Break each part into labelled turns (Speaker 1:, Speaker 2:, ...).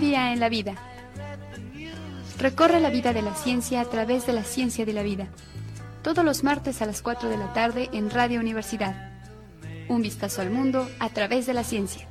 Speaker 1: día en la vida. Recorre la vida de la ciencia a través de la ciencia de la vida. Todos los martes a las 4 de la tarde en Radio Universidad. Un vistazo al mundo a través de la ciencia.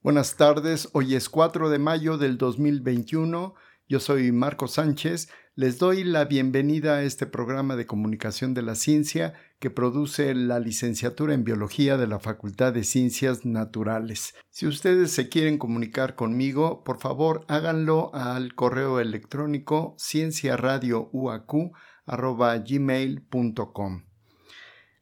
Speaker 2: Buenas tardes, hoy es 4 de mayo del 2021. Yo soy Marco Sánchez. Les doy la bienvenida a este programa de comunicación de la ciencia que produce la licenciatura en biología de la Facultad de Ciencias Naturales. Si ustedes se quieren comunicar conmigo, por favor háganlo al correo electrónico cienciaradiouacu.gmail.com.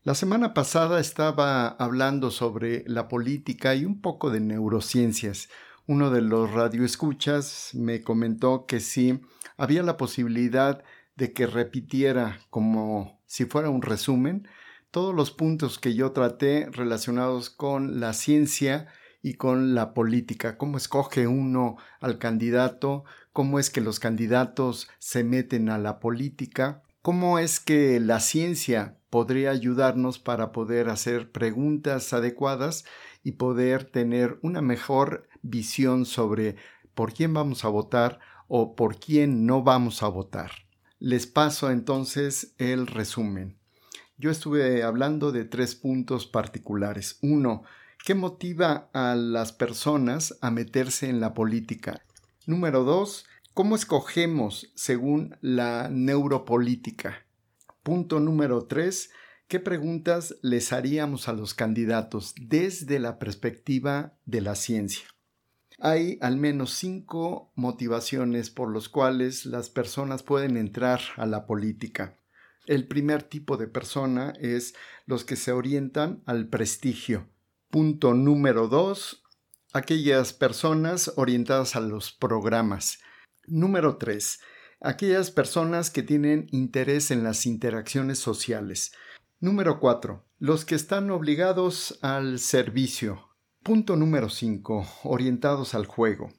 Speaker 2: La semana pasada estaba hablando sobre la política y un poco de neurociencias. Uno de los radioescuchas me comentó que sí había la posibilidad de que repitiera como si fuera un resumen todos los puntos que yo traté relacionados con la ciencia y con la política, cómo escoge uno al candidato, cómo es que los candidatos se meten a la política, cómo es que la ciencia podría ayudarnos para poder hacer preguntas adecuadas y poder tener una mejor visión sobre por quién vamos a votar o por quién no vamos a votar. Les paso entonces el resumen. Yo estuve hablando de tres puntos particulares. Uno, ¿qué motiva a las personas a meterse en la política? Número dos, ¿Cómo escogemos según la neuropolítica? Punto número tres. ¿Qué preguntas les haríamos a los candidatos desde la perspectiva de la ciencia? Hay al menos cinco motivaciones por las cuales las personas pueden entrar a la política. El primer tipo de persona es los que se orientan al prestigio. Punto número dos, aquellas personas orientadas a los programas. Número 3. Aquellas personas que tienen interés en las interacciones sociales. Número 4. Los que están obligados al servicio. Punto número 5. Orientados al juego.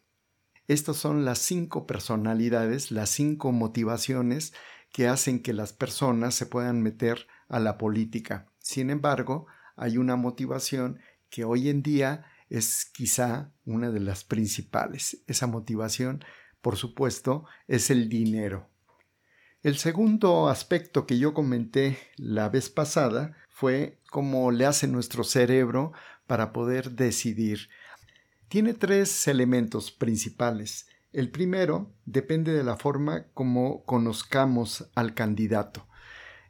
Speaker 2: Estas son las cinco personalidades, las cinco motivaciones que hacen que las personas se puedan meter a la política. Sin embargo, hay una motivación que hoy en día es quizá una de las principales. Esa motivación por supuesto, es el dinero. El segundo aspecto que yo comenté la vez pasada fue cómo le hace nuestro cerebro para poder decidir. Tiene tres elementos principales. El primero depende de la forma como conozcamos al candidato.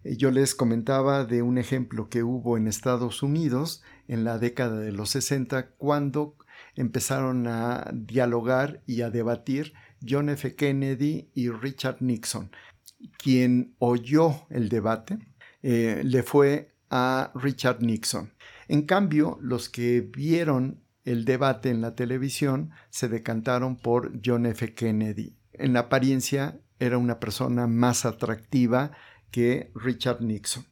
Speaker 2: Eh, yo les comentaba de un ejemplo que hubo en Estados Unidos en la década de los 60 cuando empezaron a dialogar y a debatir John F. Kennedy y Richard Nixon. Quien oyó el debate eh, le fue a Richard Nixon. En cambio, los que vieron el debate en la televisión se decantaron por John F. Kennedy. En apariencia era una persona más atractiva que Richard Nixon.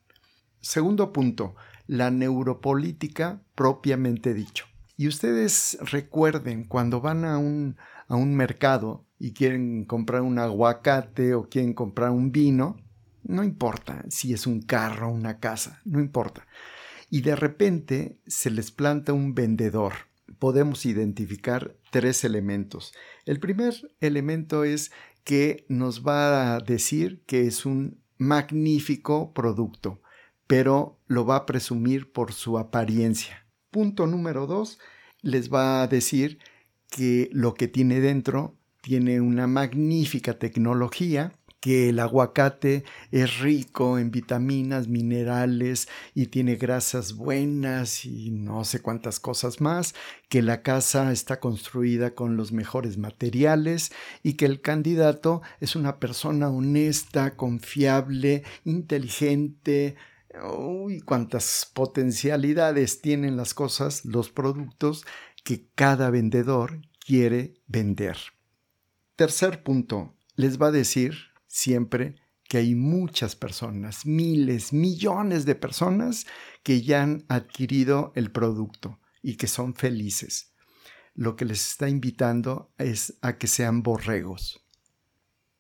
Speaker 2: Segundo punto, la neuropolítica propiamente dicho. Y ustedes recuerden cuando van a un, a un mercado y quieren comprar un aguacate o quieren comprar un vino, no importa si es un carro o una casa, no importa. Y de repente se les planta un vendedor. Podemos identificar tres elementos. El primer elemento es que nos va a decir que es un magnífico producto, pero lo va a presumir por su apariencia punto número dos les va a decir que lo que tiene dentro tiene una magnífica tecnología, que el aguacate es rico en vitaminas, minerales y tiene grasas buenas y no sé cuántas cosas más, que la casa está construida con los mejores materiales y que el candidato es una persona honesta, confiable, inteligente, uy, cuántas potencialidades tienen las cosas, los productos que cada vendedor quiere vender. Tercer punto, les va a decir siempre que hay muchas personas, miles, millones de personas que ya han adquirido el producto y que son felices. Lo que les está invitando es a que sean borregos.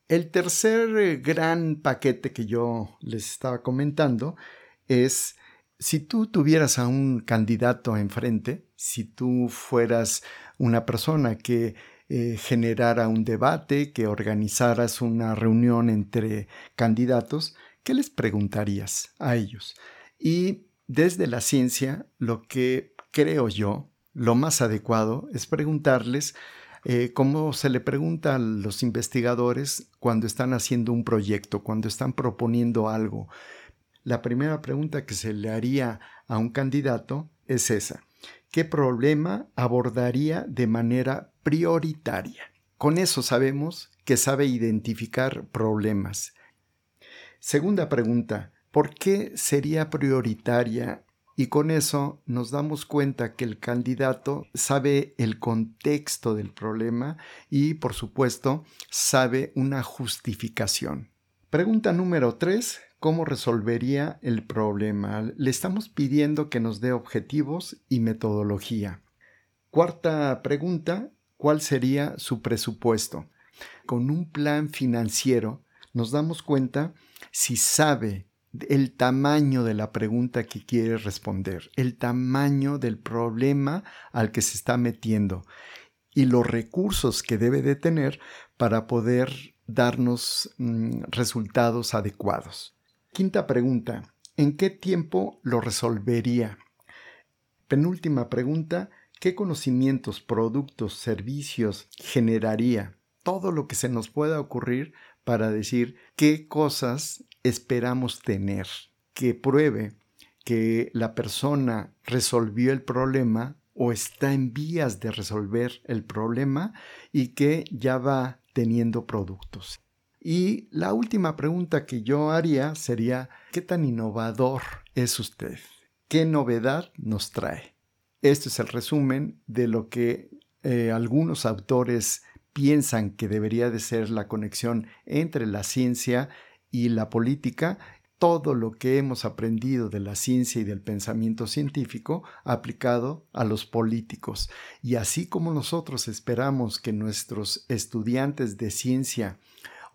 Speaker 2: El tercer eh, gran paquete que yo les estaba comentando es si tú tuvieras a un candidato enfrente, si tú fueras una persona que eh, generara un debate, que organizaras una reunión entre candidatos, ¿qué les preguntarías a ellos? Y desde la ciencia, lo que creo yo, lo más adecuado es preguntarles eh, cómo se le pregunta a los investigadores cuando están haciendo un proyecto, cuando están proponiendo algo. La primera pregunta que se le haría a un candidato es esa. ¿Qué problema abordaría de manera prioritaria? Con eso sabemos que sabe identificar problemas. Segunda pregunta, ¿por qué sería prioritaria? Y con eso nos damos cuenta que el candidato sabe el contexto del problema y, por supuesto, sabe una justificación. Pregunta número tres, cómo resolvería el problema. Le estamos pidiendo que nos dé objetivos y metodología. Cuarta pregunta, ¿cuál sería su presupuesto? Con un plan financiero nos damos cuenta si sabe el tamaño de la pregunta que quiere responder, el tamaño del problema al que se está metiendo y los recursos que debe de tener para poder darnos mm, resultados adecuados. Quinta pregunta. ¿En qué tiempo lo resolvería? Penúltima pregunta. ¿Qué conocimientos, productos, servicios generaría? Todo lo que se nos pueda ocurrir para decir qué cosas esperamos tener, que pruebe que la persona resolvió el problema o está en vías de resolver el problema y que ya va teniendo productos. Y la última pregunta que yo haría sería, ¿qué tan innovador es usted? ¿Qué novedad nos trae? Este es el resumen de lo que eh, algunos autores piensan que debería de ser la conexión entre la ciencia y la política todo lo que hemos aprendido de la ciencia y del pensamiento científico aplicado a los políticos. Y así como nosotros esperamos que nuestros estudiantes de ciencia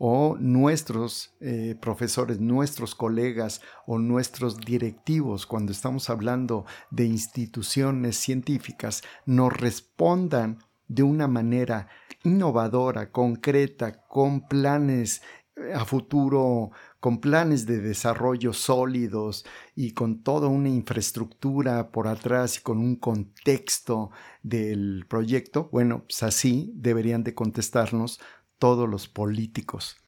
Speaker 2: o nuestros eh, profesores, nuestros colegas o nuestros directivos, cuando estamos hablando de instituciones científicas, nos respondan de una manera innovadora, concreta, con planes eh, a futuro, con planes de desarrollo sólidos y con toda una infraestructura por atrás y con un contexto del proyecto, bueno, pues así deberían de contestarnos todos los políticos.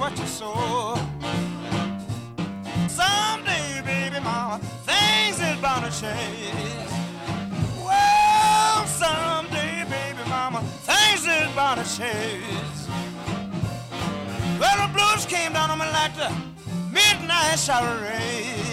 Speaker 2: What you sow. Someday, baby mama, things is bound to change. Well, someday, baby mama, things is bound to change. Well, the blues came down on me like the midnight shower rain.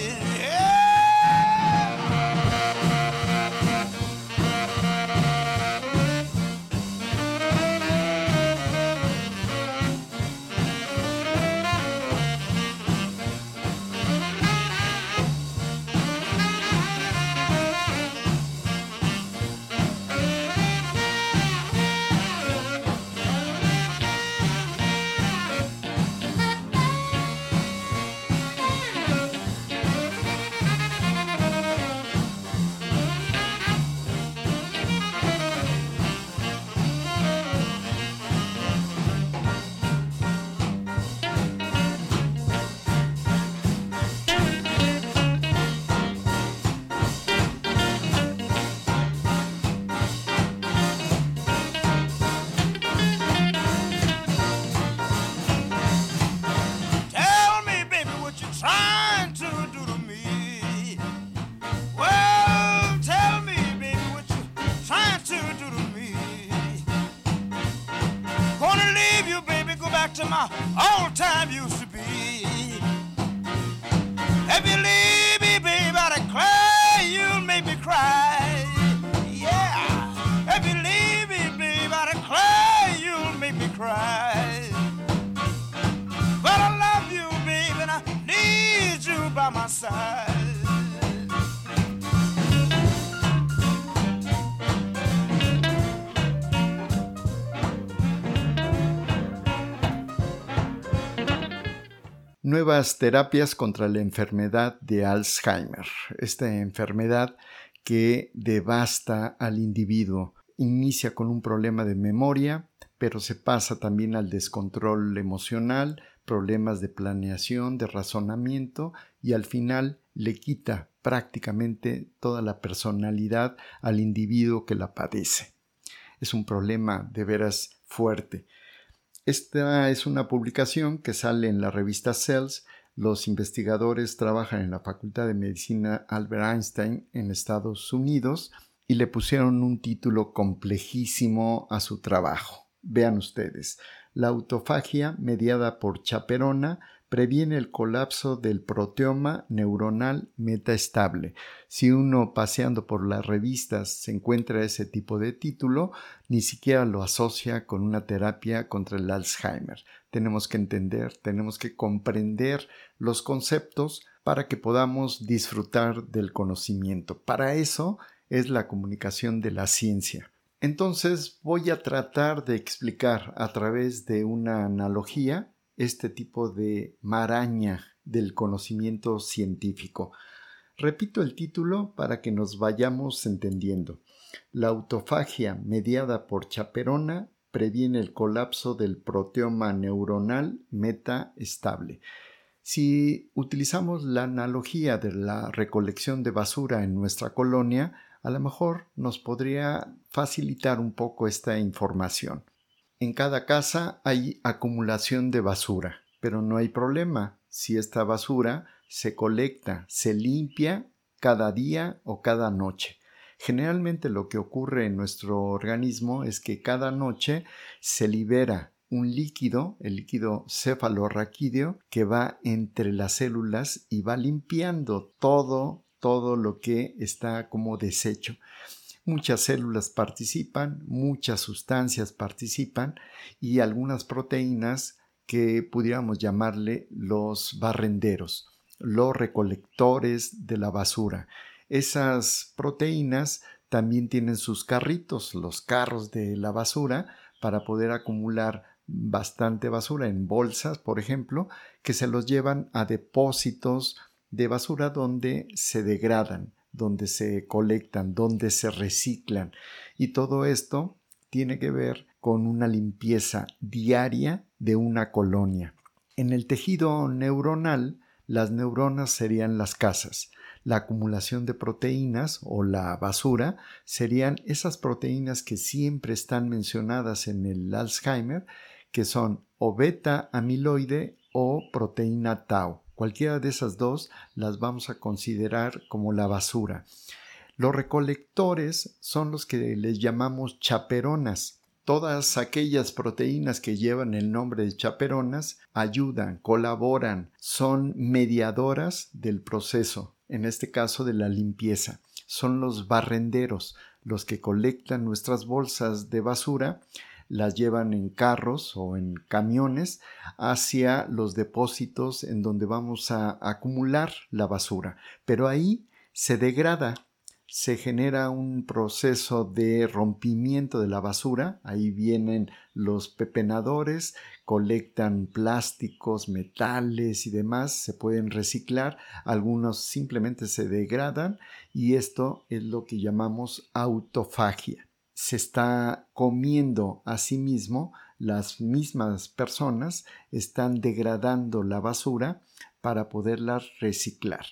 Speaker 3: My all time used to be.
Speaker 2: Nuevas terapias contra la enfermedad de Alzheimer, esta enfermedad que devasta al individuo. Inicia con un problema de memoria, pero se pasa también al descontrol emocional, problemas de planeación, de razonamiento y al final le quita prácticamente toda la personalidad al individuo que la padece. Es un problema de veras fuerte. Esta es una publicación que sale en la revista Cells. Los investigadores trabajan en la Facultad de Medicina Albert Einstein en Estados Unidos y le pusieron un título complejísimo a su trabajo. Vean ustedes, la autofagia mediada por chaperona previene el colapso del proteoma neuronal metaestable. Si uno paseando por las revistas se encuentra ese tipo de título, ni siquiera lo asocia con una terapia contra el Alzheimer. Tenemos que entender, tenemos que comprender los conceptos para que podamos disfrutar del conocimiento. Para eso es la comunicación de la ciencia. Entonces voy a tratar de explicar a través de una analogía este tipo de maraña del conocimiento científico. Repito el título para que nos vayamos entendiendo. La autofagia mediada por chaperona previene el colapso del proteoma neuronal metaestable. Si utilizamos la analogía de la recolección de basura en nuestra colonia, a lo mejor nos podría facilitar un poco esta información. En cada casa hay acumulación de basura, pero no hay problema si esta basura se colecta, se limpia cada día o cada noche. Generalmente lo que ocurre en nuestro organismo es que cada noche se libera un líquido, el líquido cefalorraquídeo, que va entre las células y va limpiando todo, todo lo que está como desecho. Muchas células participan, muchas sustancias participan y algunas proteínas que pudiéramos llamarle los barrenderos, los recolectores de la basura. Esas proteínas también tienen sus carritos, los carros de la basura, para poder acumular bastante basura en bolsas, por ejemplo, que se los llevan a depósitos de basura donde se degradan donde se colectan, donde se reciclan. Y todo esto tiene que ver con una limpieza diaria de una colonia. En el tejido neuronal, las neuronas serían las casas. La acumulación de proteínas o la basura serían esas proteínas que siempre están mencionadas en el Alzheimer, que son o beta amiloide o proteína tau. Cualquiera de esas dos las vamos a considerar como la basura. Los recolectores son los que les llamamos chaperonas. Todas aquellas proteínas que llevan el nombre de chaperonas ayudan, colaboran, son mediadoras del proceso, en este caso de la limpieza. Son los barrenderos, los que colectan nuestras bolsas de basura las llevan en carros o en camiones hacia los depósitos en donde vamos a acumular la basura. Pero ahí se degrada, se genera un proceso de rompimiento de la basura, ahí vienen los pepenadores, colectan plásticos, metales y demás, se pueden reciclar, algunos simplemente se degradan y esto es lo que llamamos autofagia se está comiendo a sí mismo, las mismas personas están degradando la basura para poderla reciclar.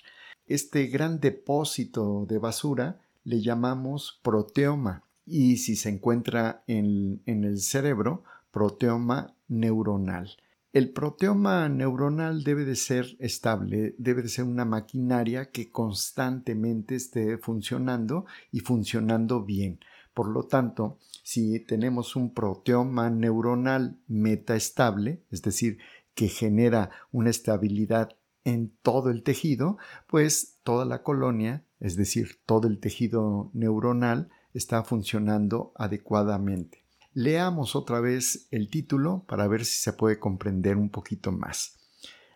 Speaker 2: Este gran depósito de basura le llamamos proteoma y si se encuentra en, en el cerebro, proteoma neuronal. El proteoma neuronal debe de ser estable, debe de ser una maquinaria que constantemente esté funcionando y funcionando bien Por lo tanto, si tenemos un proteoma neuronal metaestable, es decir, que genera una estabilidad en todo el tejido, pues toda la colonia, es decir, todo el tejido neuronal, está funcionando adecuadamente. Leamos otra vez el título para ver si se puede comprender un poquito más.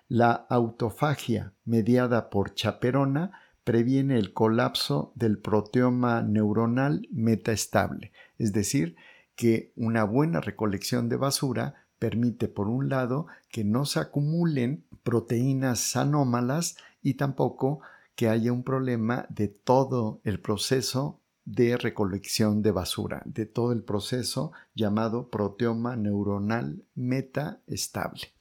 Speaker 2: La autofagia mediada por chaperona previene el colapso del proteoma neuronal metaestable, es decir, que una buena recolección de basura permite, por un lado, que no se acumulen proteínas anómalas y tampoco que haya un problema de todo el proceso de recolección de basura, de todo el proceso llamado proteoma neuronal metaestable.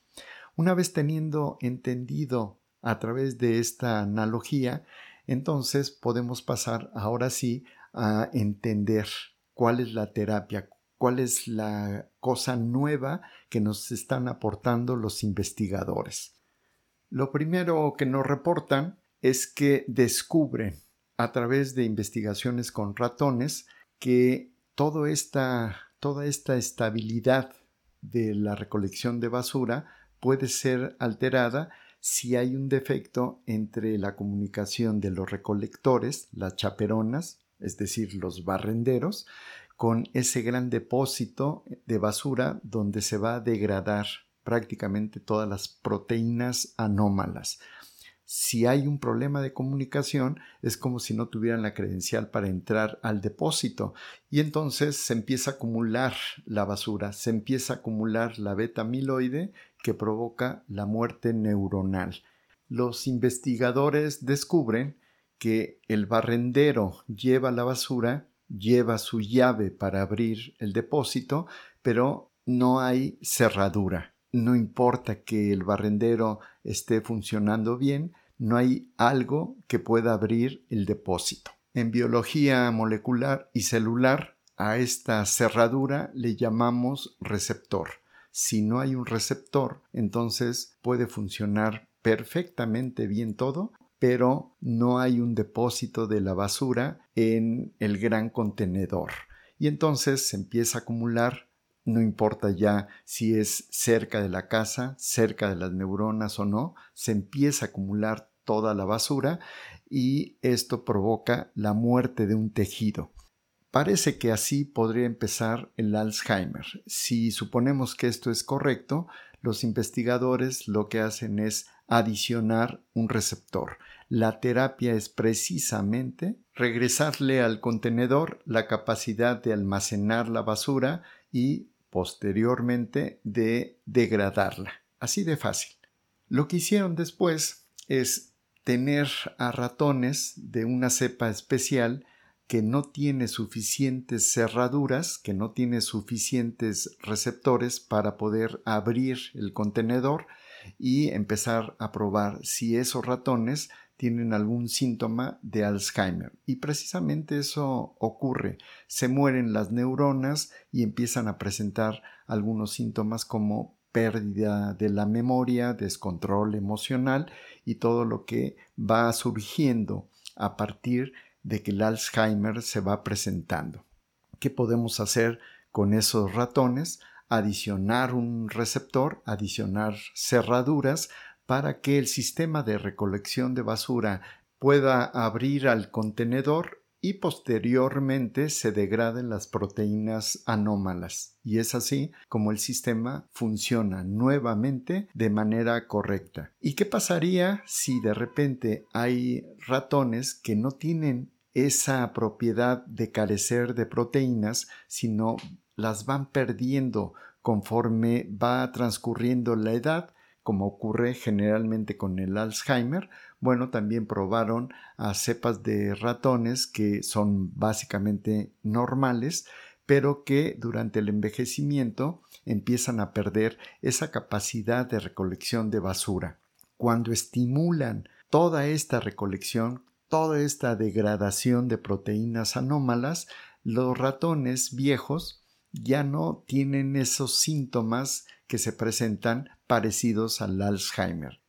Speaker 2: Una vez teniendo entendido a través de esta analogía, entonces podemos pasar ahora sí a entender cuál es la terapia, cuál es la cosa nueva que nos están aportando los investigadores. Lo primero que nos reportan es que descubren a través de investigaciones con ratones que toda esta, toda esta estabilidad de la recolección de basura puede ser alterada si hay un defecto entre la comunicación de los recolectores, las chaperonas, es decir, los barrenderos, con ese gran depósito de basura donde se va a degradar prácticamente todas las proteínas anómalas. Si hay un problema de comunicación, es como si no tuvieran la credencial para entrar al depósito y entonces se empieza a acumular la basura, se empieza a acumular la beta amiloide que provoca la muerte neuronal. Los investigadores descubren que el barrendero lleva la basura lleva su llave para abrir el depósito, pero no hay cerradura. No importa que el barrendero esté funcionando bien, no hay algo que pueda abrir el depósito. En biología molecular y celular, a esta cerradura le llamamos receptor. Si no hay un receptor, entonces puede funcionar perfectamente bien todo, pero no hay un depósito de la basura en el gran contenedor. Y entonces se empieza a acumular, no importa ya si es cerca de la casa, cerca de las neuronas o no, se empieza a acumular toda la basura y esto provoca la muerte de un tejido. Parece que así podría empezar el Alzheimer. Si suponemos que esto es correcto, los investigadores lo que hacen es adicionar un receptor. La terapia es precisamente regresarle al contenedor la capacidad de almacenar la basura y posteriormente de degradarla. Así de fácil. Lo que hicieron después es tener a ratones de una cepa especial que no tiene suficientes cerraduras, que no tiene suficientes receptores para poder abrir el contenedor y empezar a probar si esos ratones tienen algún síntoma de Alzheimer. Y precisamente eso ocurre. Se mueren las neuronas y empiezan a presentar algunos síntomas como pérdida de la memoria, descontrol emocional y todo lo que va surgiendo a partir de que el Alzheimer se va presentando. ¿Qué podemos hacer con esos ratones? Adicionar un receptor, adicionar cerraduras para que el sistema de recolección de basura pueda abrir al contenedor y posteriormente se degraden las proteínas anómalas. Y es así como el sistema funciona nuevamente de manera correcta. ¿Y qué pasaría si de repente hay ratones que no tienen esa propiedad de carecer de proteínas, sino las van perdiendo conforme va transcurriendo la edad como ocurre generalmente con el Alzheimer, bueno, también probaron a cepas de ratones que son básicamente normales, pero que durante el envejecimiento empiezan a perder esa capacidad de recolección de basura. Cuando estimulan toda esta recolección, toda esta degradación de proteínas anómalas, los ratones viejos ya no tienen esos síntomas que se presentan parecidos al Alzheimer.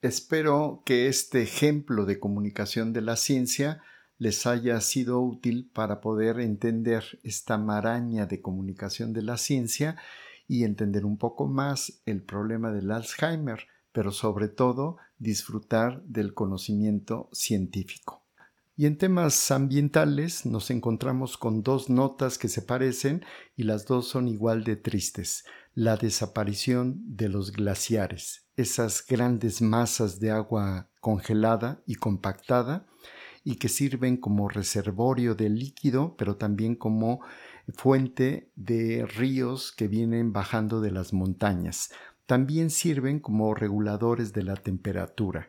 Speaker 2: Espero que este ejemplo de comunicación de la ciencia les haya sido útil para poder entender esta maraña de comunicación de la ciencia y entender un poco más el problema del Alzheimer, pero sobre todo disfrutar del conocimiento científico. Y en temas ambientales nos encontramos con dos notas que se parecen y las dos son igual de tristes. La desaparición de los glaciares, esas grandes masas de agua congelada y compactada y que sirven como reservorio de líquido, pero también como fuente de ríos que vienen bajando de las montañas. También sirven como reguladores de la temperatura.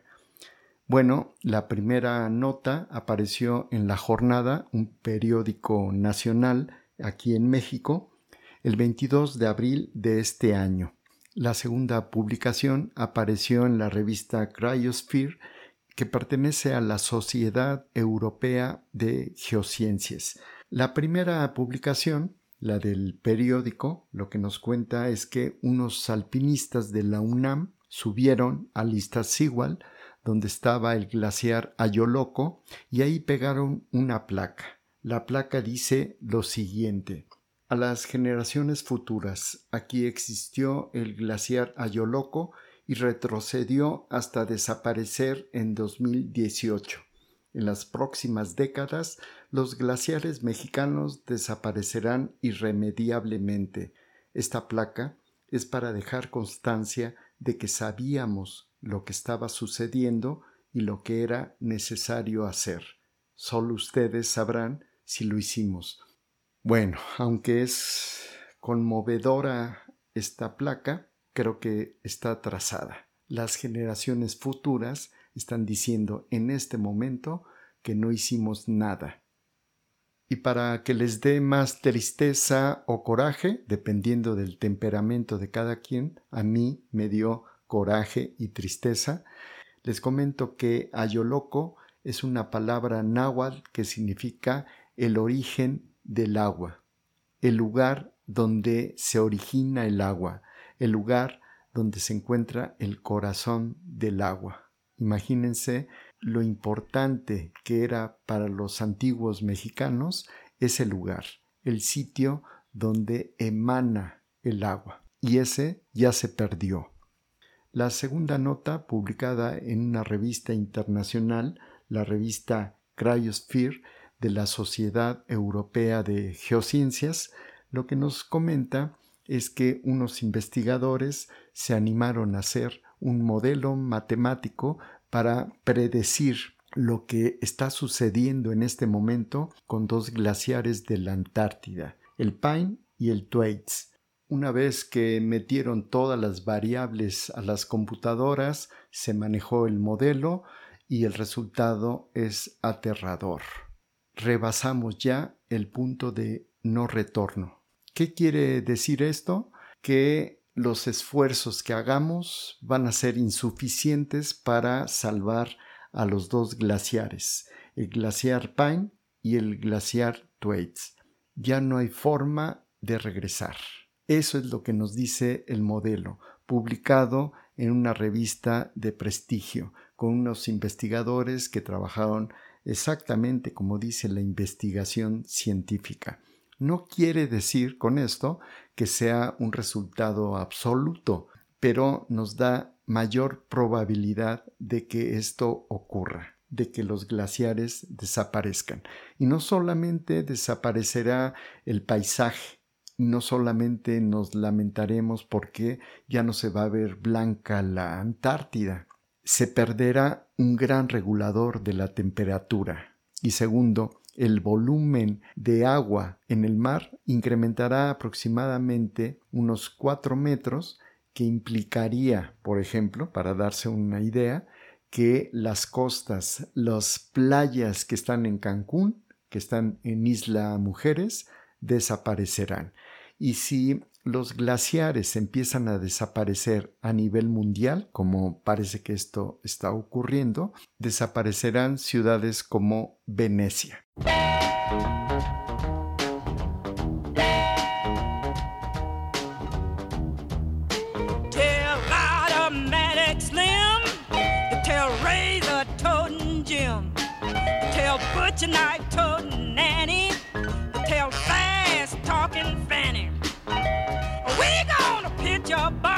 Speaker 2: Bueno, la primera nota apareció en La Jornada, un periódico nacional aquí en México, el 22 de abril de este año. La segunda publicación apareció en la revista Cryosphere, que pertenece a la Sociedad Europea de Geociencias. La primera publicación, la del periódico, lo que nos cuenta es que unos alpinistas de la UNAM subieron al Iztaccíhuatl, donde estaba el glaciar Ayoloco, y ahí pegaron una placa. La placa dice lo siguiente: A las generaciones futuras, aquí existió el glaciar Ayoloco y retrocedió hasta desaparecer en 2018. En las próximas décadas, los glaciares mexicanos desaparecerán irremediablemente. Esta placa es para dejar constancia de que sabíamos lo que estaba sucediendo y lo que era necesario hacer. Solo ustedes sabrán si lo hicimos. Bueno, aunque es conmovedora esta placa, creo que está trazada. Las generaciones futuras están diciendo en este momento que no hicimos nada. Y para que les dé más tristeza o coraje, dependiendo del temperamento de cada quien, a mí me dio coraje y tristeza, les comento que Ayoloco es una palabra náhuatl que significa el origen del agua, el lugar donde se origina el agua, el lugar donde se encuentra el corazón del agua. Imagínense lo importante que era para los antiguos mexicanos ese lugar, el sitio donde emana el agua. Y ese ya se perdió. La segunda nota, publicada en una revista internacional, la revista Cryosphere de la Sociedad Europea de Geociencias, lo que nos comenta es que unos investigadores se animaron a hacer un modelo matemático para predecir lo que está sucediendo en este momento con dos glaciares de la Antártida, el Pine y el Thwaites. Una vez que metieron todas las variables a las computadoras, se manejó el modelo y el resultado es aterrador. Rebasamos ya el punto de no retorno. ¿Qué quiere decir esto? Que los esfuerzos que hagamos van a ser insuficientes para salvar a los dos glaciares, el glaciar Pine y el glaciar Thwaites. Ya no hay forma de regresar. Eso es lo que nos dice el modelo, publicado en una revista de prestigio, con unos investigadores que trabajaron exactamente como dice la investigación científica. No quiere decir con esto que sea un resultado absoluto, pero nos da mayor probabilidad de que esto ocurra, de que los glaciares desaparezcan. Y no solamente desaparecerá el paisaje, no solamente nos lamentaremos porque ya no se va a ver blanca la Antártida, se perderá un gran regulador de la temperatura. Y segundo, el volumen de agua en el mar incrementará aproximadamente unos 4 metros, que implicaría, por ejemplo, para darse una idea, que las costas, las playas que están en Cancún, que están en Isla Mujeres, desaparecerán. Y si los glaciares empiezan a desaparecer a nivel mundial, como parece que esto está ocurriendo, desaparecerán ciudades como Venecia.
Speaker 4: your
Speaker 2: body.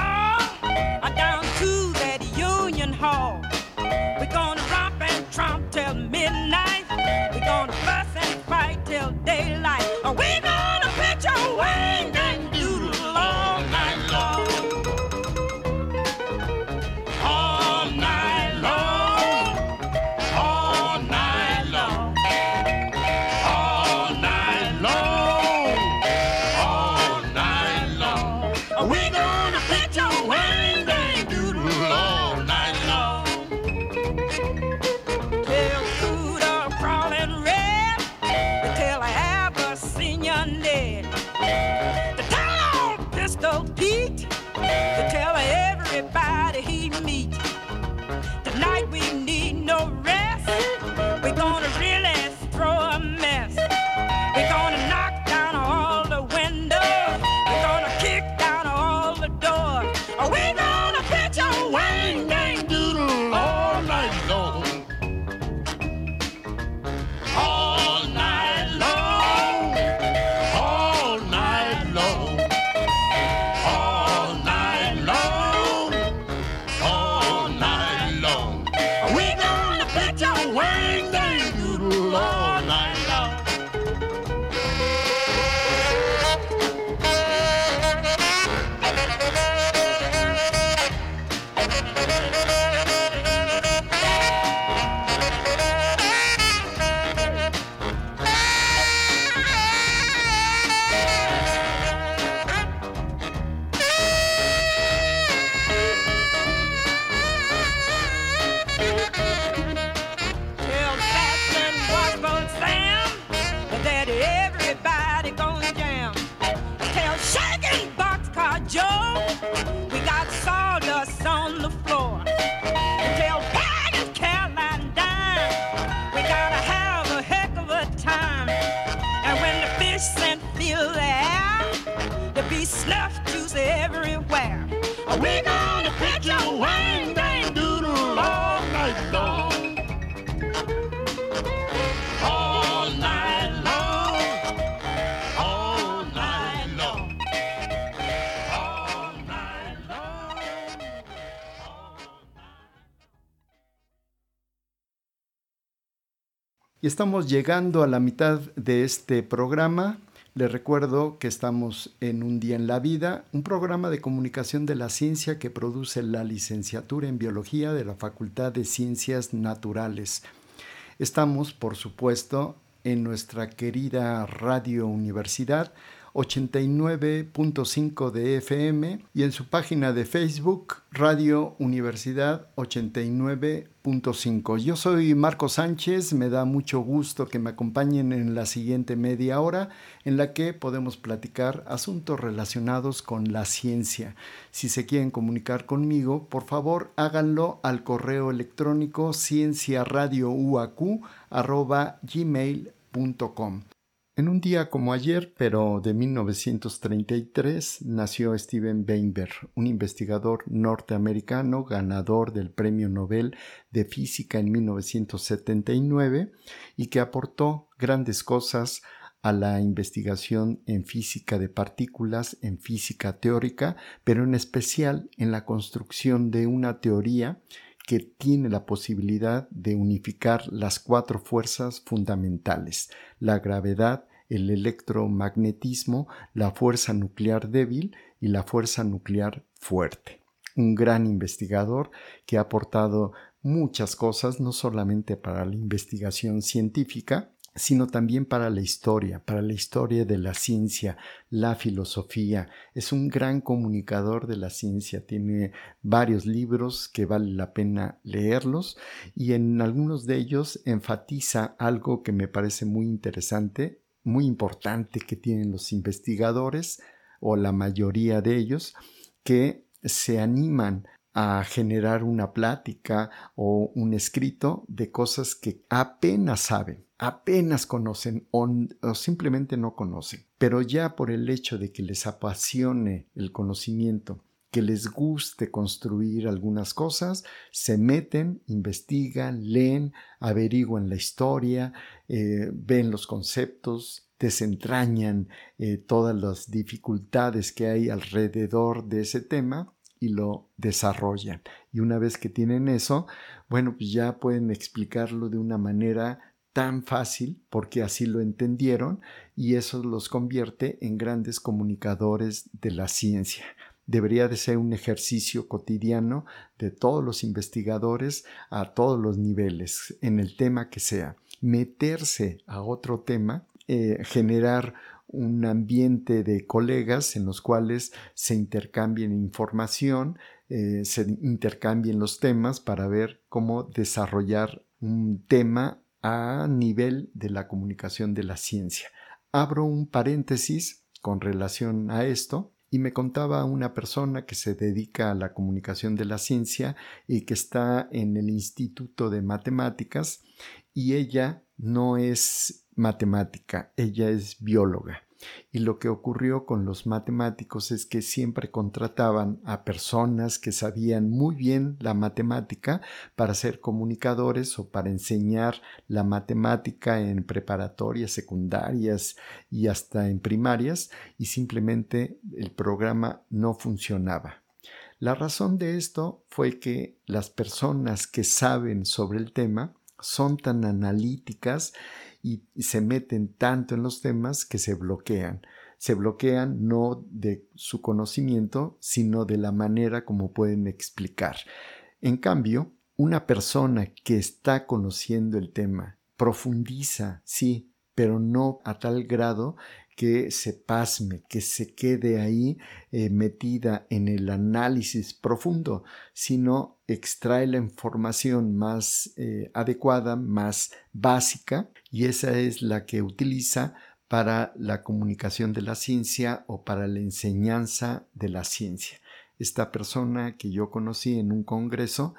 Speaker 2: Estamos llegando a la mitad de este programa. Les recuerdo que estamos en Un Día en la Vida, un programa de comunicación de la ciencia que produce la licenciatura en biología de la Facultad de Ciencias Naturales. Estamos, por supuesto, en nuestra querida Radio Universidad 89.5 de FM y en su página de Facebook Radio Universidad 89.5. Yo soy Marco Sánchez, me da mucho gusto que me acompañen en la siguiente media hora en la que podemos platicar asuntos relacionados con la ciencia. Si se quieren comunicar conmigo, por favor háganlo al correo electrónico cienciaradiouacu@gmail.com. En un día como ayer, pero de 1933, nació Steven Weinberg, un investigador norteamericano ganador del Premio Nobel de Física en 1979 y que aportó grandes cosas a la investigación en física de partículas, en física teórica, pero en especial en la construcción de una teoría que tiene la posibilidad de unificar las cuatro fuerzas fundamentales, la gravedad, el electromagnetismo, la fuerza nuclear débil y la fuerza nuclear fuerte. Un gran investigador que ha aportado muchas cosas, no solamente para la investigación científica, sino también para la historia, para la historia de la ciencia, la filosofía. Es un gran comunicador de la ciencia, tiene varios libros que vale la pena leerlos y en algunos de ellos enfatiza algo que me parece muy interesante, muy importante que tienen los investigadores o la mayoría de ellos, que se animan a generar una plática o un escrito de cosas que apenas saben, apenas conocen o, o, simplemente no conocen. Pero ya por el hecho de que les apasione el conocimiento que les guste construir algunas cosas, se meten, investigan, leen, averiguan la historia, eh, ven los conceptos, desentrañan eh, todas las dificultades que hay alrededor de ese tema y lo desarrollan. Y una vez que tienen eso, bueno, pues ya pueden explicarlo de una manera tan fácil porque así lo entendieron y eso los convierte en grandes comunicadores de la ciencia debería de ser un ejercicio cotidiano de todos los investigadores a todos los niveles, en el tema que sea. Meterse a otro tema, eh, generar un ambiente de colegas en los cuales se intercambien información, eh, se intercambien los temas para ver cómo desarrollar un tema a nivel de la comunicación de la ciencia. Abro un paréntesis con relación a esto y me contaba una persona que se dedica a la comunicación de la ciencia y que está en el Instituto de Matemáticas y ella no es matemática, ella es bióloga. Y lo que ocurrió con los matemáticos es que siempre contrataban a personas que sabían muy bien la matemática para ser comunicadores o para enseñar la matemática en preparatorias, secundarias y hasta en primarias y simplemente el programa no funcionaba. La razón de esto fue que las personas que saben sobre el tema son tan analíticas y, se meten tanto en los temas que se bloquean. Se bloquean no de su conocimiento, sino de la manera como pueden explicar. En cambio, una persona que está conociendo el tema profundiza, sí, pero no a tal grado que se pasme, que se quede ahí eh, metida en el análisis profundo, sino extrae la información más eh, adecuada, más básica, y esa es la que utiliza para la comunicación de la ciencia o para la enseñanza de la ciencia. Esta persona que yo conocí en un congreso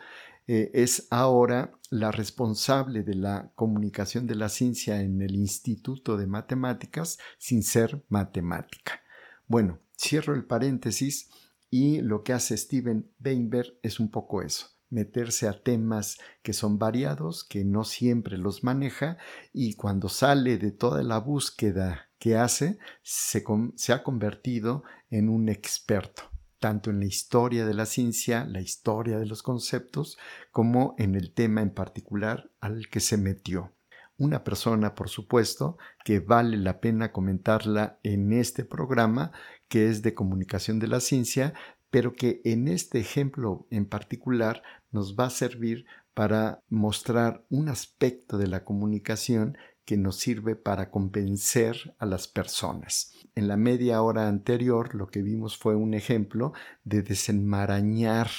Speaker 2: eh, es ahora la responsable de la comunicación de la ciencia en el Instituto de Matemáticas sin ser matemática. Bueno, cierro el paréntesis y lo que hace Steven Weinberg es un poco eso meterse a temas que son variados, que no siempre los maneja y cuando sale de toda la búsqueda que hace, se ha convertido en un experto tanto en la historia de la ciencia, la historia de los conceptos, como en el tema en particular al que se metió. Una persona, por supuesto, que vale la pena comentarla en este programa, que es de comunicación de la ciencia, pero que en este ejemplo en particular nos va a servir para mostrar un aspecto de la comunicación que nos sirve para convencer a las personas. En la media hora anterior lo que vimos fue un ejemplo de desenmarañar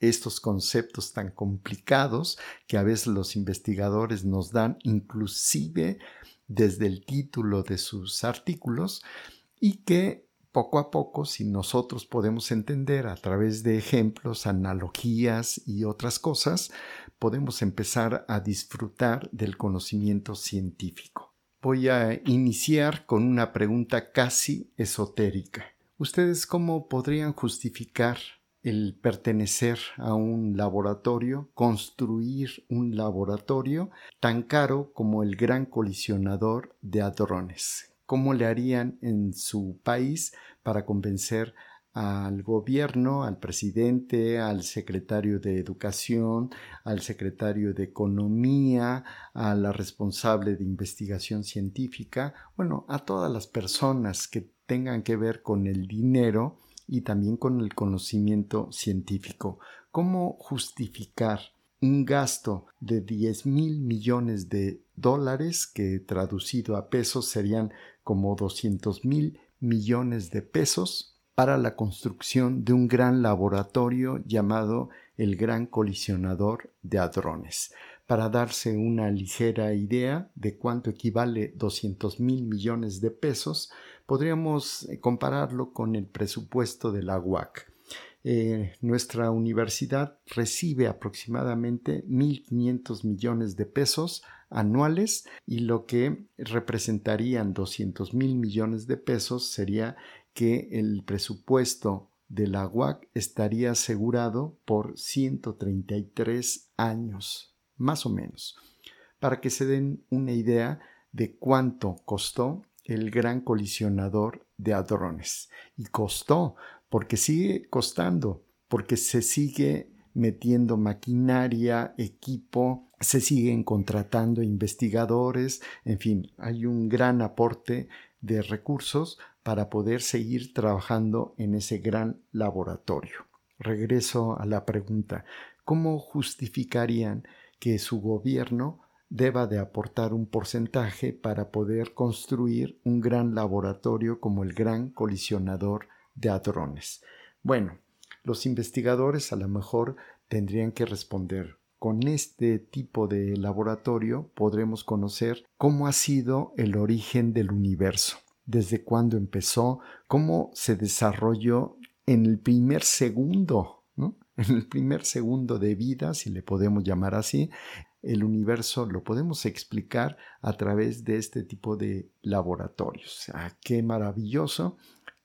Speaker 2: estos conceptos tan complicados que a veces los investigadores nos dan inclusive desde el título de sus artículos y que poco a poco, si nosotros podemos entender a través de ejemplos, analogías y otras cosas, podemos empezar a disfrutar del conocimiento científico. Voy a iniciar con una pregunta casi esotérica. ¿Ustedes cómo podrían justificar el pertenecer a un laboratorio, construir un laboratorio tan caro como el gran colisionador de hadrones? ¿Cómo le harían en su país para convencer al gobierno, al presidente, al secretario de Educación, al secretario de Economía, a la responsable de investigación científica, bueno, a todas las personas que tengan que ver con el dinero y también con el conocimiento científico. ¿Cómo justificar un gasto de 10 mil millones de dólares, que traducido a pesos serían como 200 mil millones de pesos, para la construcción de un gran laboratorio llamado el Gran Colisionador de Hadrones. Para darse una ligera idea de cuánto equivale 200 mil millones de pesos, podríamos eh, compararlo con el presupuesto de la UAC. Eh, nuestra universidad recibe aproximadamente 1.500 millones de pesos anuales y lo que representarían 200 mil millones de pesos sería que el presupuesto de la UAC estaría asegurado por 133 años, más o menos, para que se den una idea de cuánto costó el gran colisionador de hadrones. Y costó, porque sigue costando, porque se sigue metiendo maquinaria, equipo, se siguen contratando investigadores, en fin, hay un gran aporte de recursos para poder seguir trabajando en ese gran laboratorio. Regreso a la pregunta, ¿cómo justificarían que su gobierno deba de aportar un porcentaje para poder construir un gran laboratorio como el gran colisionador de hadrones? Bueno, los investigadores a lo mejor tendrían que responder. Con este tipo de laboratorio podremos conocer cómo ha sido el origen del universo, desde cuándo empezó, cómo se desarrolló en el primer segundo, en el primer segundo de vida, si le podemos llamar así, el universo lo podemos explicar a través de este tipo de laboratorios. Ah, qué maravilloso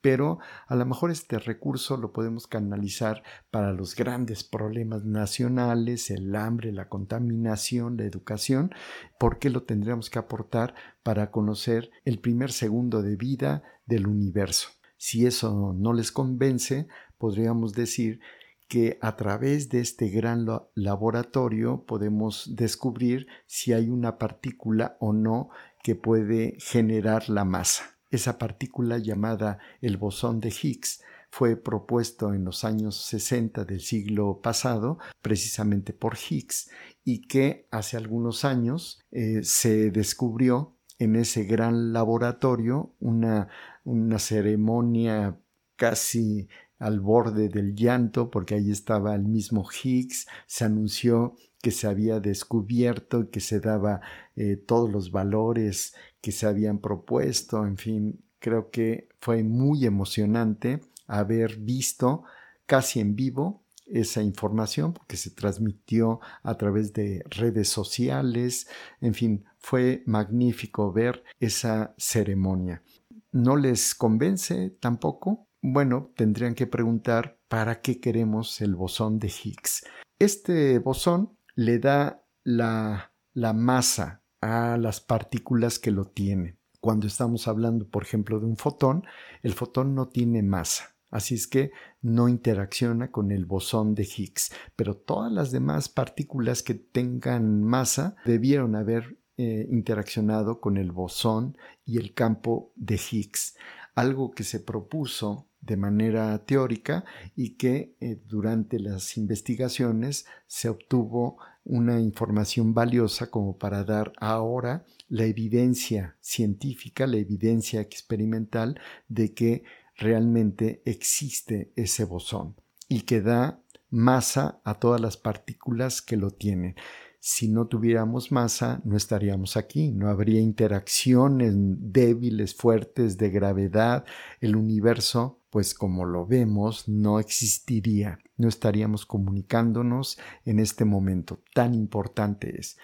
Speaker 2: pero a lo mejor este recurso lo podemos canalizar para los grandes problemas nacionales, el hambre, la contaminación, la educación, ¿por qué lo tendríamos que aportar para conocer el primer segundo de vida del universo? Si eso no les convence, podríamos decir que a través de este gran laboratorio podemos descubrir si hay una partícula o no que puede generar la masa. Esa partícula llamada el bosón de Higgs fue propuesto en los años 60 del siglo pasado precisamente por Higgs y que hace algunos años eh, se descubrió en ese gran laboratorio una, una ceremonia casi al borde del llanto porque ahí estaba el mismo Higgs, se anunció que se había descubierto que se daba eh, todos los valores que se habían propuesto, en fin, creo que fue muy emocionante haber visto casi en vivo esa información porque se transmitió a través de redes sociales, en fin, fue magnífico ver esa ceremonia. ¿No les convence tampoco? Bueno, tendrían que preguntar para qué queremos el bosón de Higgs. Este bosón le da la, masa a las partículas que lo tienen. Cuando estamos hablando, por ejemplo, de un fotón, el fotón no tiene masa, así es que no interacciona con el bosón de Higgs, pero todas las demás partículas que tengan masa debieron haber eh, interaccionado con el bosón y el campo de Higgs, algo que se propuso de manera teórica y que eh, durante las investigaciones se obtuvo una información valiosa como para dar ahora la evidencia científica, la evidencia experimental de que realmente existe ese bosón y que da masa a todas las partículas que lo tienen. Si no tuviéramos masa, no estaríamos aquí, no habría interacciones débiles, fuertes de gravedad, el universo pues como lo vemos, no existiría, no estaríamos comunicándonos en este momento. Tan importante es.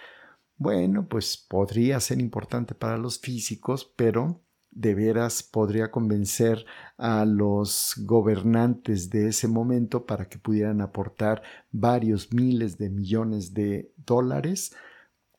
Speaker 2: Bueno, pues podría ser importante para los físicos, pero de veras podría convencer a los gobernantes de ese momento para que pudieran aportar varios miles de millones de dólares.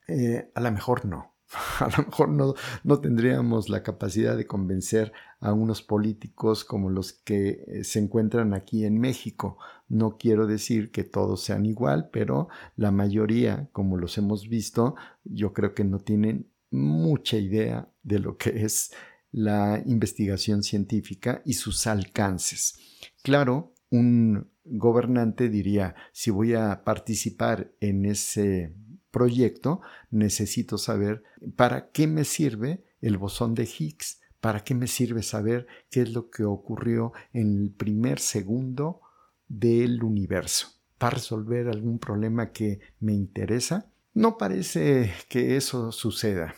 Speaker 2: Eh, a lo mejor no. a lo mejor no, no, tendríamos la capacidad de convencer a unos políticos como los que eh, se encuentran aquí en México. No quiero decir que todos sean igual, pero la mayoría, como los hemos visto, yo creo que no tienen mucha idea de lo que es la investigación científica y sus alcances. Claro, un gobernante diría, si voy a participar en ese proyecto, necesito saber para qué me sirve el bosón de Higgs, para qué me sirve saber qué es lo que ocurrió en el primer segundo del universo. ¿Para resolver algún problema que me interesa? No parece que eso suceda.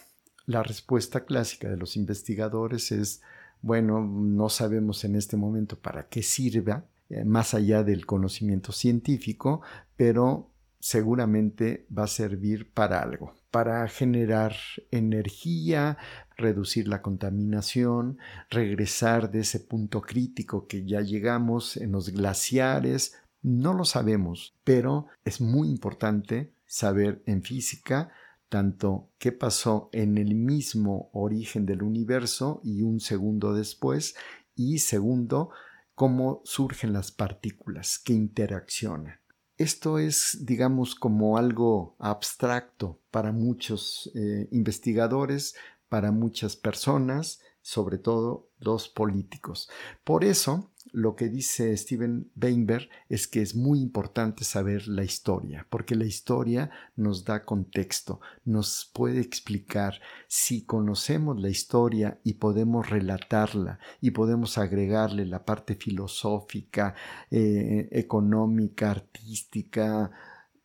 Speaker 2: La respuesta clásica de los investigadores es, bueno, no sabemos en este momento para qué sirva, eh, más allá del conocimiento científico, pero seguramente va a servir para algo, para generar energía, reducir la contaminación, regresar de ese punto crítico que ya llegamos en los glaciares, no lo sabemos, pero es muy importante saber en física tanto qué pasó en el mismo origen del universo y un segundo después, y segundo, cómo surgen las partículas que interaccionan. Esto es, digamos, como algo abstracto para muchos eh, investigadores, para muchas personas, sobre todo los políticos. Por eso, lo que dice Steven Weinberg es que es muy importante saber la historia, porque la historia nos da contexto, nos puede explicar si conocemos la historia y podemos relatarla y podemos agregarle la parte filosófica, eh, económica, artística,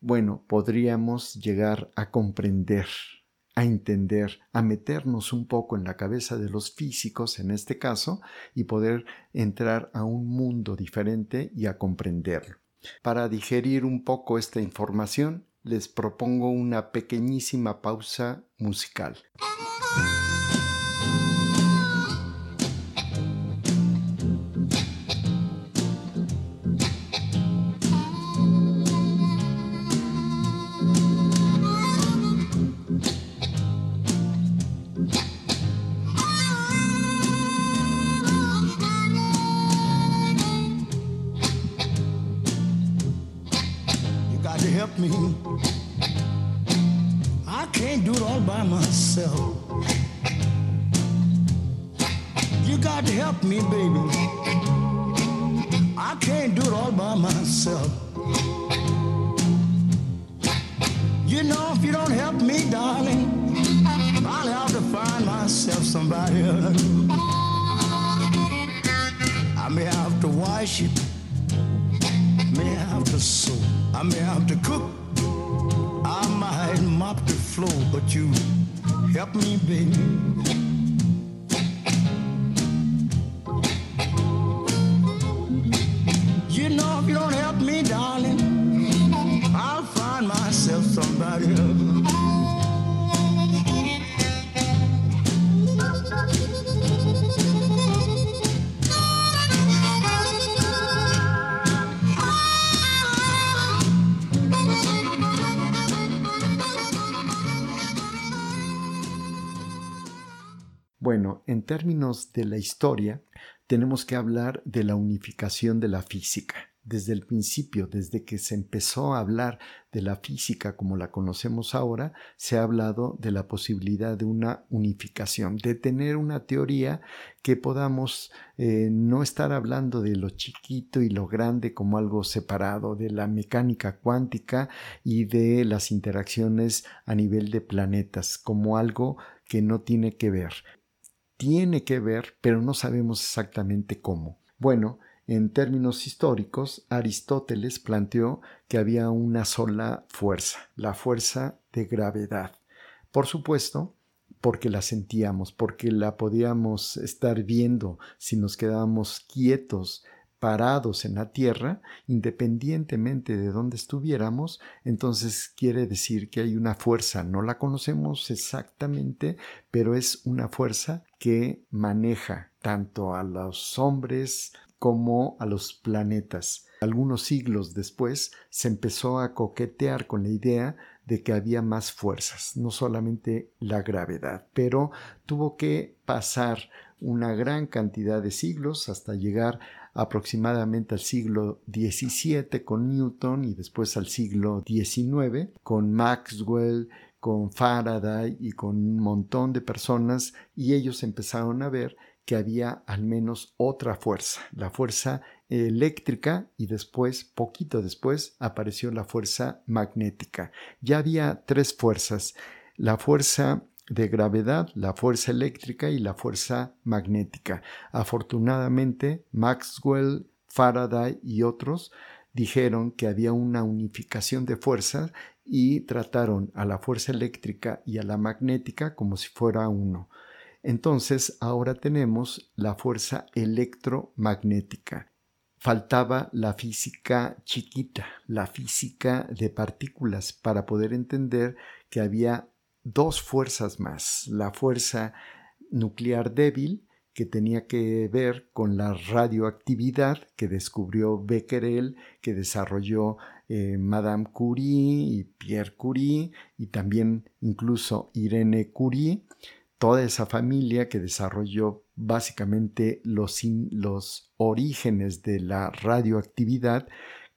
Speaker 2: bueno, podríamos llegar a comprender a entender, a meternos un poco en la cabeza de los físicos en este caso y poder entrar a un mundo diferente y a comprenderlo. Para digerir un poco esta información, les propongo una pequeñísima pausa musical. can't
Speaker 5: do it all by myself. You got to help me, baby. I can't do it all by myself. You know, if you don't help me, darling, I'll have to find myself somebody else. I may have to wash it, may have to sew, I may have to cook, I might mop the flow, but you help me, baby.
Speaker 2: En términos de la historia, tenemos que hablar de la unificación de la física. Desde el principio, desde que se empezó a hablar de la física como la conocemos ahora, se ha hablado de la posibilidad de una unificación, de tener una teoría que podamos eh, no estar hablando de lo chiquito y lo grande como algo separado, de la mecánica cuántica y de las interacciones a nivel de planetas como algo que no tiene que ver tiene que ver, pero no sabemos exactamente cómo. Bueno, en términos históricos, Aristóteles planteó que había una sola fuerza, la fuerza de gravedad. Por supuesto, porque la sentíamos, porque la podíamos estar viendo si nos quedábamos quietos parados en la tierra, independientemente de dónde estuviéramos, entonces quiere decir que hay una fuerza, no la conocemos exactamente, pero es una fuerza que maneja tanto a los hombres como a los planetas. Algunos siglos después se empezó a coquetear con la idea de que había más fuerzas, no solamente la gravedad, pero tuvo que pasar una gran cantidad de siglos hasta llegar aproximadamente al siglo XVII con Newton y después al siglo XIX con Maxwell, con Faraday y con un montón de personas y ellos empezaron a ver que había al menos otra fuerza, la fuerza eléctrica y después, poquito después, apareció la fuerza magnética. Ya había tres fuerzas, la fuerza de gravedad, la fuerza eléctrica y la fuerza magnética. Afortunadamente, Maxwell, Faraday y otros dijeron que había una unificación de fuerzas y trataron a la fuerza eléctrica y a la magnética como si fuera uno. Entonces ahora tenemos la fuerza electromagnética. Faltaba la física chiquita, la física de partículas, para poder entender que había dos fuerzas más, la fuerza nuclear débil que tenía que ver con la radioactividad que descubrió Becquerel, que desarrolló eh, Madame Curie y Pierre Curie y también incluso Irene Curie, toda esa familia que desarrolló básicamente los, los orígenes de la radioactividad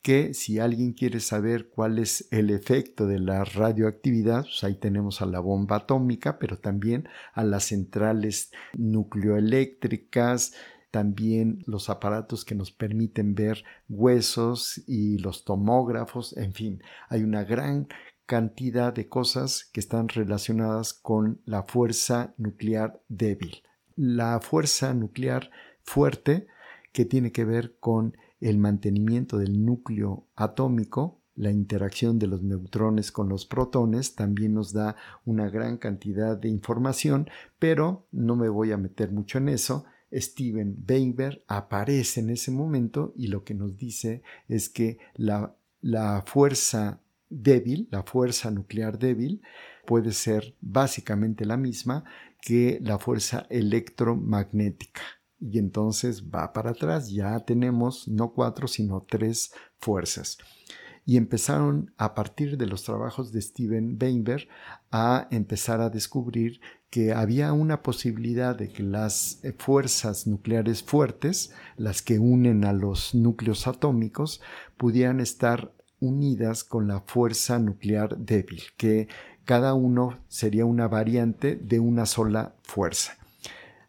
Speaker 2: que si alguien quiere saber cuál es el efecto de la radioactividad, pues ahí tenemos a la bomba atómica, pero también a las centrales nucleoeléctricas, también los aparatos que nos permiten ver huesos y los tomógrafos, en fin, hay una gran cantidad de cosas que están relacionadas con la fuerza nuclear débil. La fuerza nuclear fuerte que tiene que ver con el mantenimiento del núcleo atómico, la interacción de los neutrones con los protones también nos da una gran cantidad de información, pero no me voy a meter mucho en eso. Steven Weinberg aparece en ese momento y lo que nos dice es que la fuerza débil, la fuerza nuclear débil, puede ser básicamente la misma que la fuerza electromagnética y entonces va para atrás. Ya tenemos no cuatro, sino tres fuerzas. Y empezaron a partir de los trabajos de Steven Weinberg a empezar a descubrir que había una posibilidad de que las eh, fuerzas nucleares fuertes, las que unen a los núcleos atómicos, pudieran estar unidas con la fuerza nuclear débil, que cada uno sería una variante de una sola fuerza.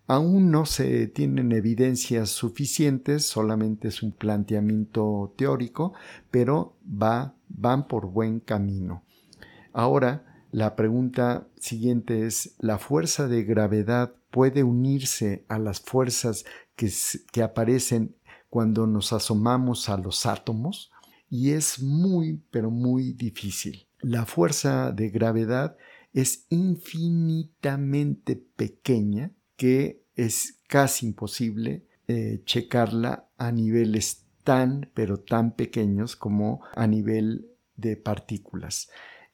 Speaker 2: Aún no se tienen evidencias suficientes, solamente es un planteamiento teórico, pero va, van por buen camino. Ahora, la pregunta siguiente es, ¿la fuerza de gravedad puede unirse a las fuerzas que, que aparecen cuando nos asomamos a los átomos? Y es muy, pero muy difícil. La fuerza de gravedad es infinitamente pequeña que es casi imposible eh, checarla a niveles tan, pero tan pequeños como a nivel de partículas.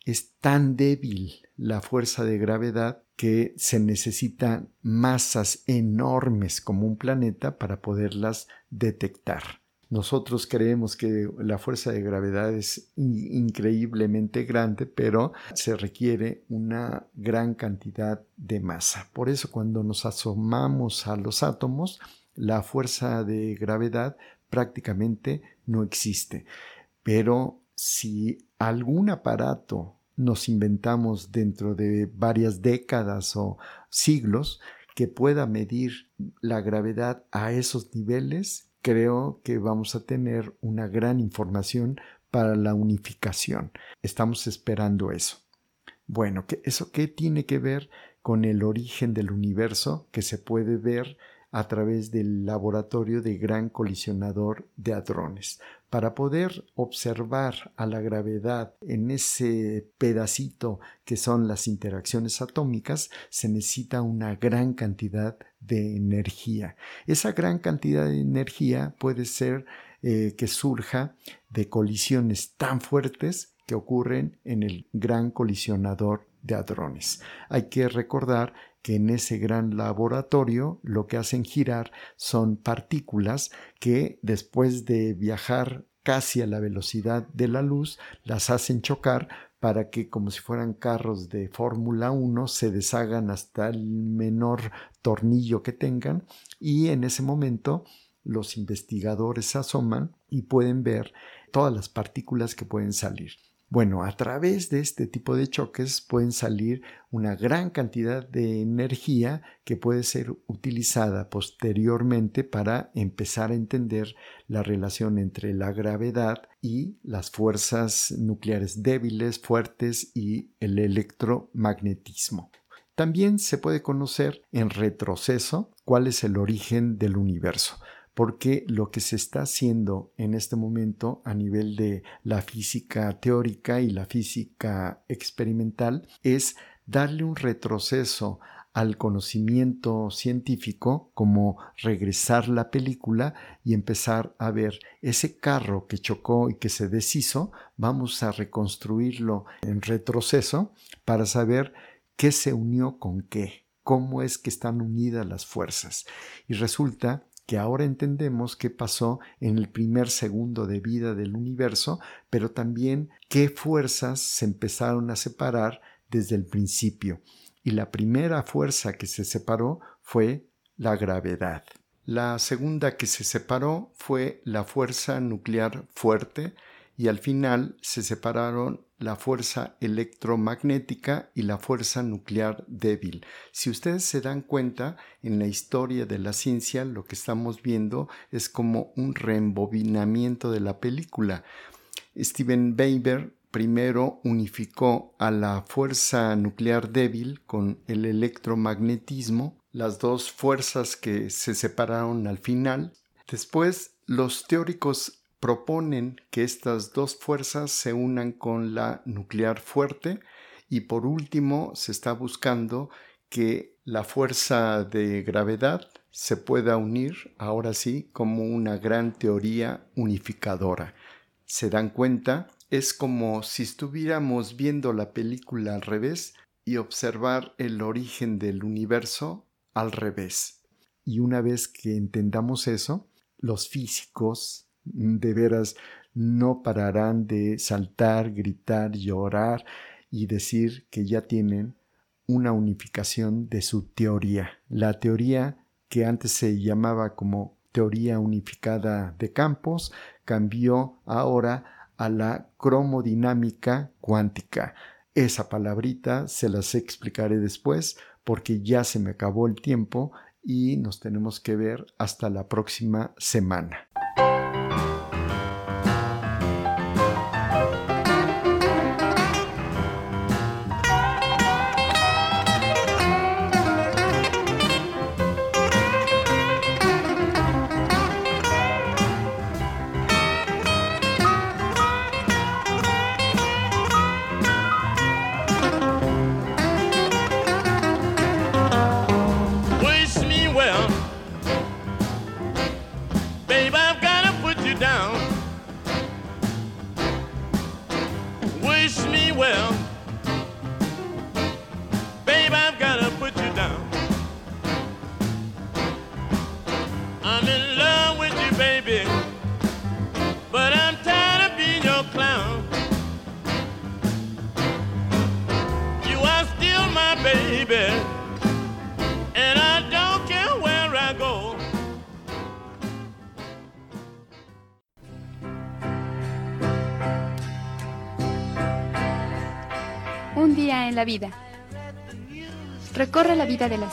Speaker 2: Es tan débil la fuerza de gravedad que se necesitan masas enormes como un planeta para poderlas detectar. Nosotros creemos que la fuerza de gravedad es increíblemente grande, pero se requiere una gran cantidad de masa. Por eso cuando nos asomamos a los átomos, la fuerza de gravedad prácticamente no existe. Pero si algún aparato nos inventamos dentro de varias décadas o siglos que pueda medir la gravedad a esos niveles, creo que vamos a tener una gran información para la unificación. Estamos esperando eso. Bueno, ¿eso qué tiene que ver con el origen del universo que se puede ver a través del laboratorio de gran colisionador de hadrones. Para poder observar a la gravedad en ese pedacito que son las interacciones atómicas, se necesita una gran cantidad de energía. Esa gran cantidad de energía puede ser eh, que surja de colisiones tan fuertes que ocurren en el gran colisionador de hadrones. Hay que recordar que en ese gran laboratorio lo que hacen girar son partículas que después de viajar casi a la velocidad de la luz, las hacen chocar para que como si fueran carros de Fórmula 1 se deshagan hasta el menor tornillo que tengan y en ese momento los investigadores asoman y pueden ver todas las partículas que pueden salir. Bueno, a través de este tipo de choques pueden salir una gran cantidad de energía que puede ser utilizada posteriormente para empezar a entender la relación entre la gravedad y las fuerzas nucleares débiles, fuertes y el electromagnetismo. También se puede conocer en retroceso cuál es el origen del universo porque lo que se está haciendo en este momento a nivel de la física teórica y la física experimental es darle un retroceso al conocimiento científico, como regresar la película y empezar a ver ese carro que chocó y que se deshizo, vamos a reconstruirlo en retroceso para saber qué se unió con qué cómo es que están unidas las fuerzas. Y resulta que ahora entendemos qué pasó en el primer segundo de vida del universo, pero también qué fuerzas se empezaron a separar desde el principio. Y la primera fuerza que se separó fue la gravedad. La segunda que se separó fue la fuerza nuclear fuerte y al final se separaron la fuerza electromagnética y la fuerza nuclear débil. Si ustedes se dan cuenta, en la historia de la ciencia lo que estamos viendo es como un reembobinamiento de la película. Steven Weber primero unificó a la fuerza nuclear débil con el electromagnetismo, las dos fuerzas que se separaron al final. Después, los teóricos proponen que estas dos fuerzas se unan con la nuclear fuerte y por último se está buscando que la fuerza de gravedad se pueda unir ahora sí como una gran teoría unificadora. ¿Se dan cuenta? Es como si estuviéramos viendo la película al revés y observar el origen del universo al revés. Y una vez que entendamos eso, los físicos de veras no pararán de saltar, gritar, llorar y decir que ya tienen una unificación de su teoría. La teoría que antes se llamaba como teoría unificada de campos cambió ahora a la cromodinámica cuántica. Esa palabrita se las explicaré después porque ya se me acabó el tiempo y nos tenemos que ver hasta la próxima semana.